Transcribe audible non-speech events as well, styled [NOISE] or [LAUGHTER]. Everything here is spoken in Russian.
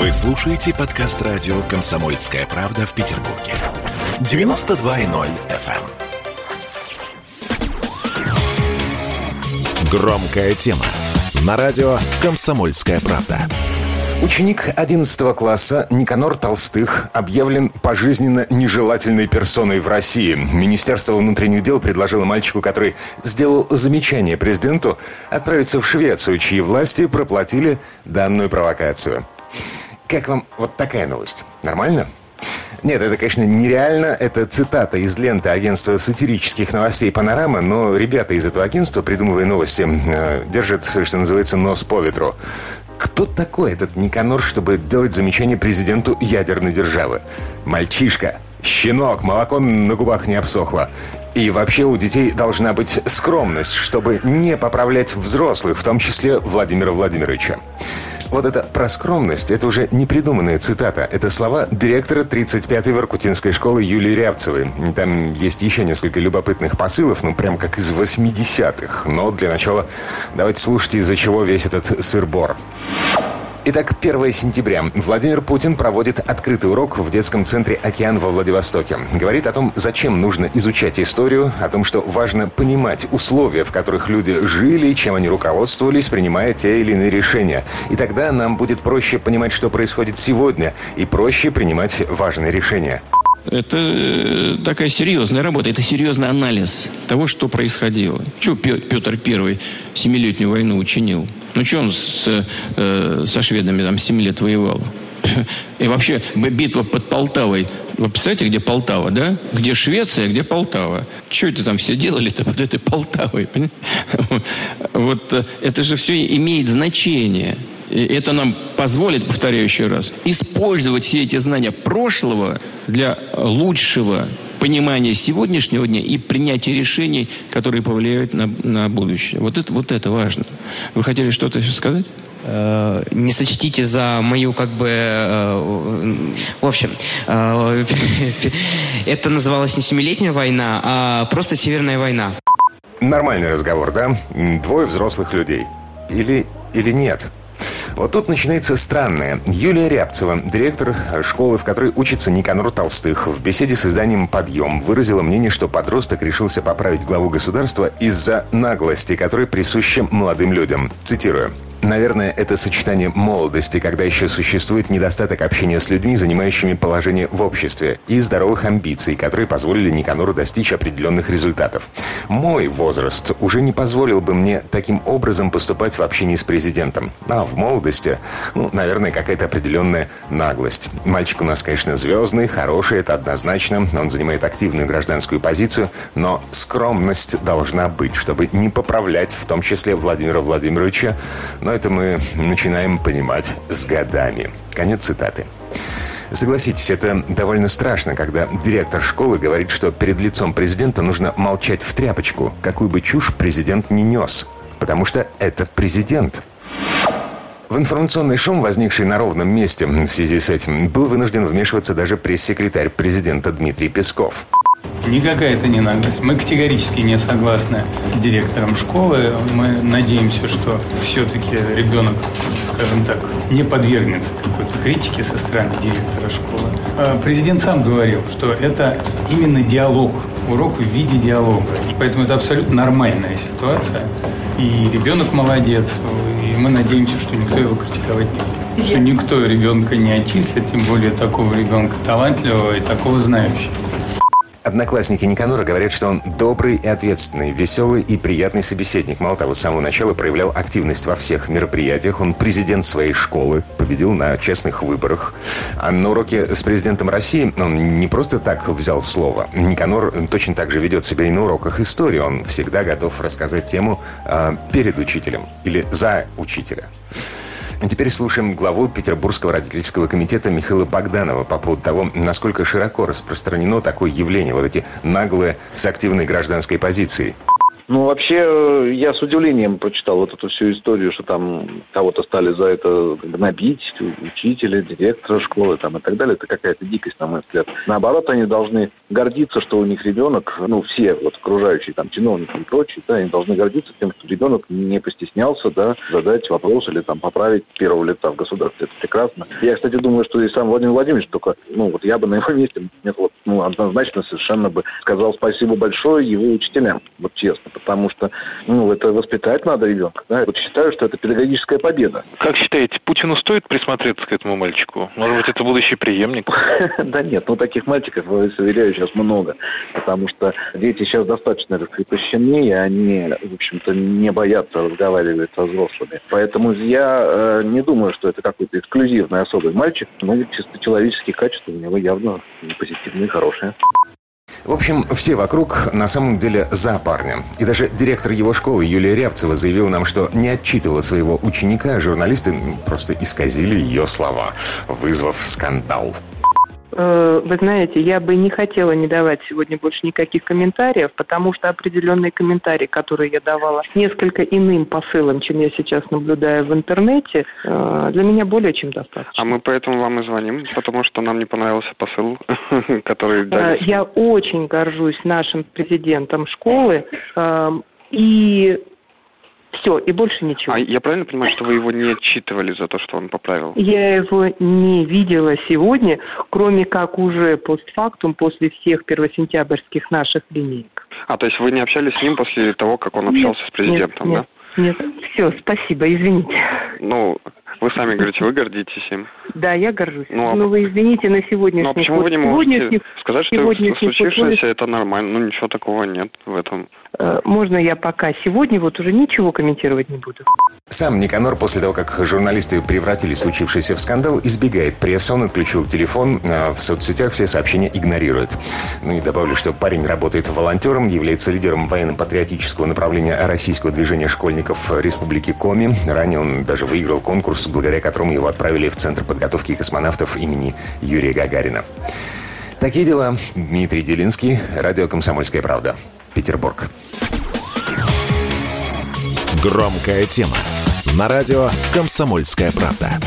Вы слушаете подкаст радио «Комсомольская правда» в Петербурге. 92.0 FM. эм. Громкая тема. На радио «Комсомольская правда». Ученик 11 класса Никанор Толстых объявлен пожизненно нежелательной персоной в России. Министерство внутренних дел предложило мальчику, который сделал замечание президенту, отправиться в Швецию, чьи власти проплатили данную провокацию. Как вам вот такая новость? Нормально? Нет, это, конечно, нереально. Это цитата из ленты агентства сатирических новостей «Панорама», но ребята из этого агентства, придумывая новости, э, держат, что называется, нос по ветру. Кто такой этот Никанор, чтобы делать замечание президенту ядерной державы? Мальчишка, щенок, молоко на губах не обсохло. И вообще у детей должна быть скромность, чтобы не поправлять взрослых, в том числе Владимира Владимировича. Вот это про скромность, это уже не придуманная цитата. Это слова директора 35-й Воркутинской школы Юлии Рябцевой. Там есть еще несколько любопытных посылов, ну прям как из 80-х. Но для начала давайте слушайте, из-за чего весь этот сыр-бор. Итак, 1 сентября. Владимир Путин проводит открытый урок в детском центре «Океан» во Владивостоке. Говорит о том, зачем нужно изучать историю, о том, что важно понимать условия, в которых люди жили, чем они руководствовались, принимая те или иные решения. И тогда нам будет проще понимать, что происходит сегодня, и проще принимать важные решения. Это э, такая серьезная работа, это серьезный анализ того, что происходило. Чего Петр I Семилетнюю войну учинил? Ну, что он с, э, со шведами там 7 лет воевал? [LAUGHS] И вообще битва под Полтавой. Вы представляете, где Полтава, да? Где Швеция, где Полтава? Что это там все делали-то под этой Полтавой? [LAUGHS] Вот э, это же все имеет значение. И это нам позволит, повторяю еще раз, использовать все эти знания прошлого для лучшего понимания сегодняшнего дня и принятия решений, которые повлияют на, на будущее. Вот это, вот это важно. Вы хотели что-то еще сказать? Э, не сочтите за мою как бы... Э, в общем, э, [LAUGHS] это называлось не семилетняя война, а просто Северная война. Нормальный разговор, да? Двое взрослых людей. Или, или нет? Вот тут начинается странное. Юлия Рябцева, директор школы, в которой учится Никанор Толстых, в беседе с изданием «Подъем» выразила мнение, что подросток решился поправить главу государства из-за наглости, которая присуща молодым людям. Цитирую. Наверное, это сочетание молодости, когда еще существует недостаток общения с людьми, занимающими положение в обществе, и здоровых амбиций, которые позволили Никанору достичь определенных результатов. Мой возраст уже не позволил бы мне таким образом поступать в общении с президентом. А в молодости, ну, наверное, какая-то определенная наглость. Мальчик у нас, конечно, звездный, хороший, это однозначно. Он занимает активную гражданскую позицию, но скромность должна быть, чтобы не поправлять, в том числе Владимира Владимировича, но это мы начинаем понимать с годами. Конец цитаты. Согласитесь, это довольно страшно, когда директор школы говорит, что перед лицом президента нужно молчать в тряпочку, какую бы чушь президент не нес. Потому что это президент. В информационный шум, возникший на ровном месте в связи с этим, был вынужден вмешиваться даже пресс-секретарь президента Дмитрий Песков. Никакая это не наглость. Мы категорически не согласны с директором школы. Мы надеемся, что все-таки ребенок, скажем так, не подвергнется какой-то критике со стороны директора школы. А президент сам говорил, что это именно диалог, урок в виде диалога. И поэтому это абсолютно нормальная ситуация. И ребенок молодец, и мы надеемся, что никто его критиковать не будет. Что никто ребенка не отчислит, тем более такого ребенка талантливого и такого знающего. Одноклассники Никанора говорят, что он добрый и ответственный, веселый и приятный собеседник. Мало того, с самого начала проявлял активность во всех мероприятиях. Он президент своей школы, победил на честных выборах. А на уроке с президентом России он не просто так взял слово. Никанор точно так же ведет себя и на уроках истории. Он всегда готов рассказать тему э, перед учителем или за учителя. А теперь слушаем главу Петербургского родительского комитета Михаила Богданова по поводу того, насколько широко распространено такое явление, вот эти наглые с активной гражданской позицией. Ну, вообще, я с удивлением прочитал вот эту всю историю, что там кого-то стали за это гнобить, учителя, директора школы там и так далее. Это какая-то дикость, на мой взгляд. Наоборот, они должны гордиться, что у них ребенок, ну, все вот окружающие там чиновники и прочие, да, они должны гордиться тем, что ребенок не постеснялся, да, задать вопрос или там поправить первого лица в государстве. Это прекрасно. Я, кстати, думаю, что и сам Владимир Владимирович только, ну, вот я бы на его [LAUGHS] месте, нет, вот, ну, однозначно совершенно бы сказал спасибо большое его учителям, вот честно, потому что, ну, это воспитать надо ребенка, да, вот считаю, что это педагогическая победа. Как считаете, Путину стоит присмотреться к этому мальчику? Может быть, это будущий преемник? [LAUGHS] Да нет, ну таких мальчиков, уверяю, сейчас много, потому что дети сейчас достаточно раскрепощены, и они, в общем-то, не боятся разговаривать со взрослыми. Поэтому я э, не думаю, что это какой-то эксклюзивный особый мальчик, но чисто человеческие качества у него явно позитивные, хорошие. В общем, все вокруг на самом деле за парня. И даже директор его школы Юлия Рябцева заявила нам, что не отчитывала своего ученика, а журналисты просто исказили ее слова, вызвав скандал. Э, вы знаете, я бы не хотела не давать сегодня больше никаких комментариев, потому что определенные комментарии, которые я давала несколько иным посылом, чем я сейчас наблюдаю в интернете, э, для меня более чем достаточно. А мы поэтому вам и звоним, потому что нам не понравился посыл, [LAUGHS] который дали. Э, я очень горжусь нашим президентом школы, и все, и больше ничего. А я правильно понимаю, что вы его не отчитывали за то, что он поправил? Я его не видела сегодня, кроме как уже постфактум, после всех первосентябрьских наших линеек. А, то есть вы не общались с ним после того, как он общался нет, с президентом, нет, да? Нет, все, спасибо, извините. Ну, вы сами говорите, вы гордитесь им. Да, я горжусь. Ну, а... Но вы извините на сегодняшний Ну, а почему вы не можете сказать, что случившееся это нормально? Ну, ничего такого нет в этом. Э, можно я пока сегодня вот уже ничего комментировать не буду? Сам Никанор после того, как журналисты превратили случившееся в скандал, избегает прессы. Он отключил телефон, а в соцсетях все сообщения игнорирует. Ну и добавлю, что парень работает волонтером, является лидером военно-патриотического направления российского движения школьников Республики Коми. Ранее он даже выиграл конкурс, благодаря которому его отправили в Центр подготовки космонавтов имени Юрия Гагарина. Такие дела. Дмитрий Делинский, радио «Комсомольская правда». Петербург. Громкая тема. На радио «Комсомольская правда».